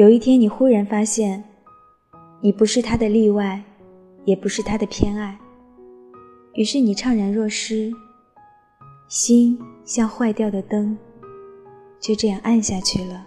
有一天你忽然发现你不是他的例外也不是他的偏爱。于是你怅然若失心像坏掉的灯就这样暗下去了。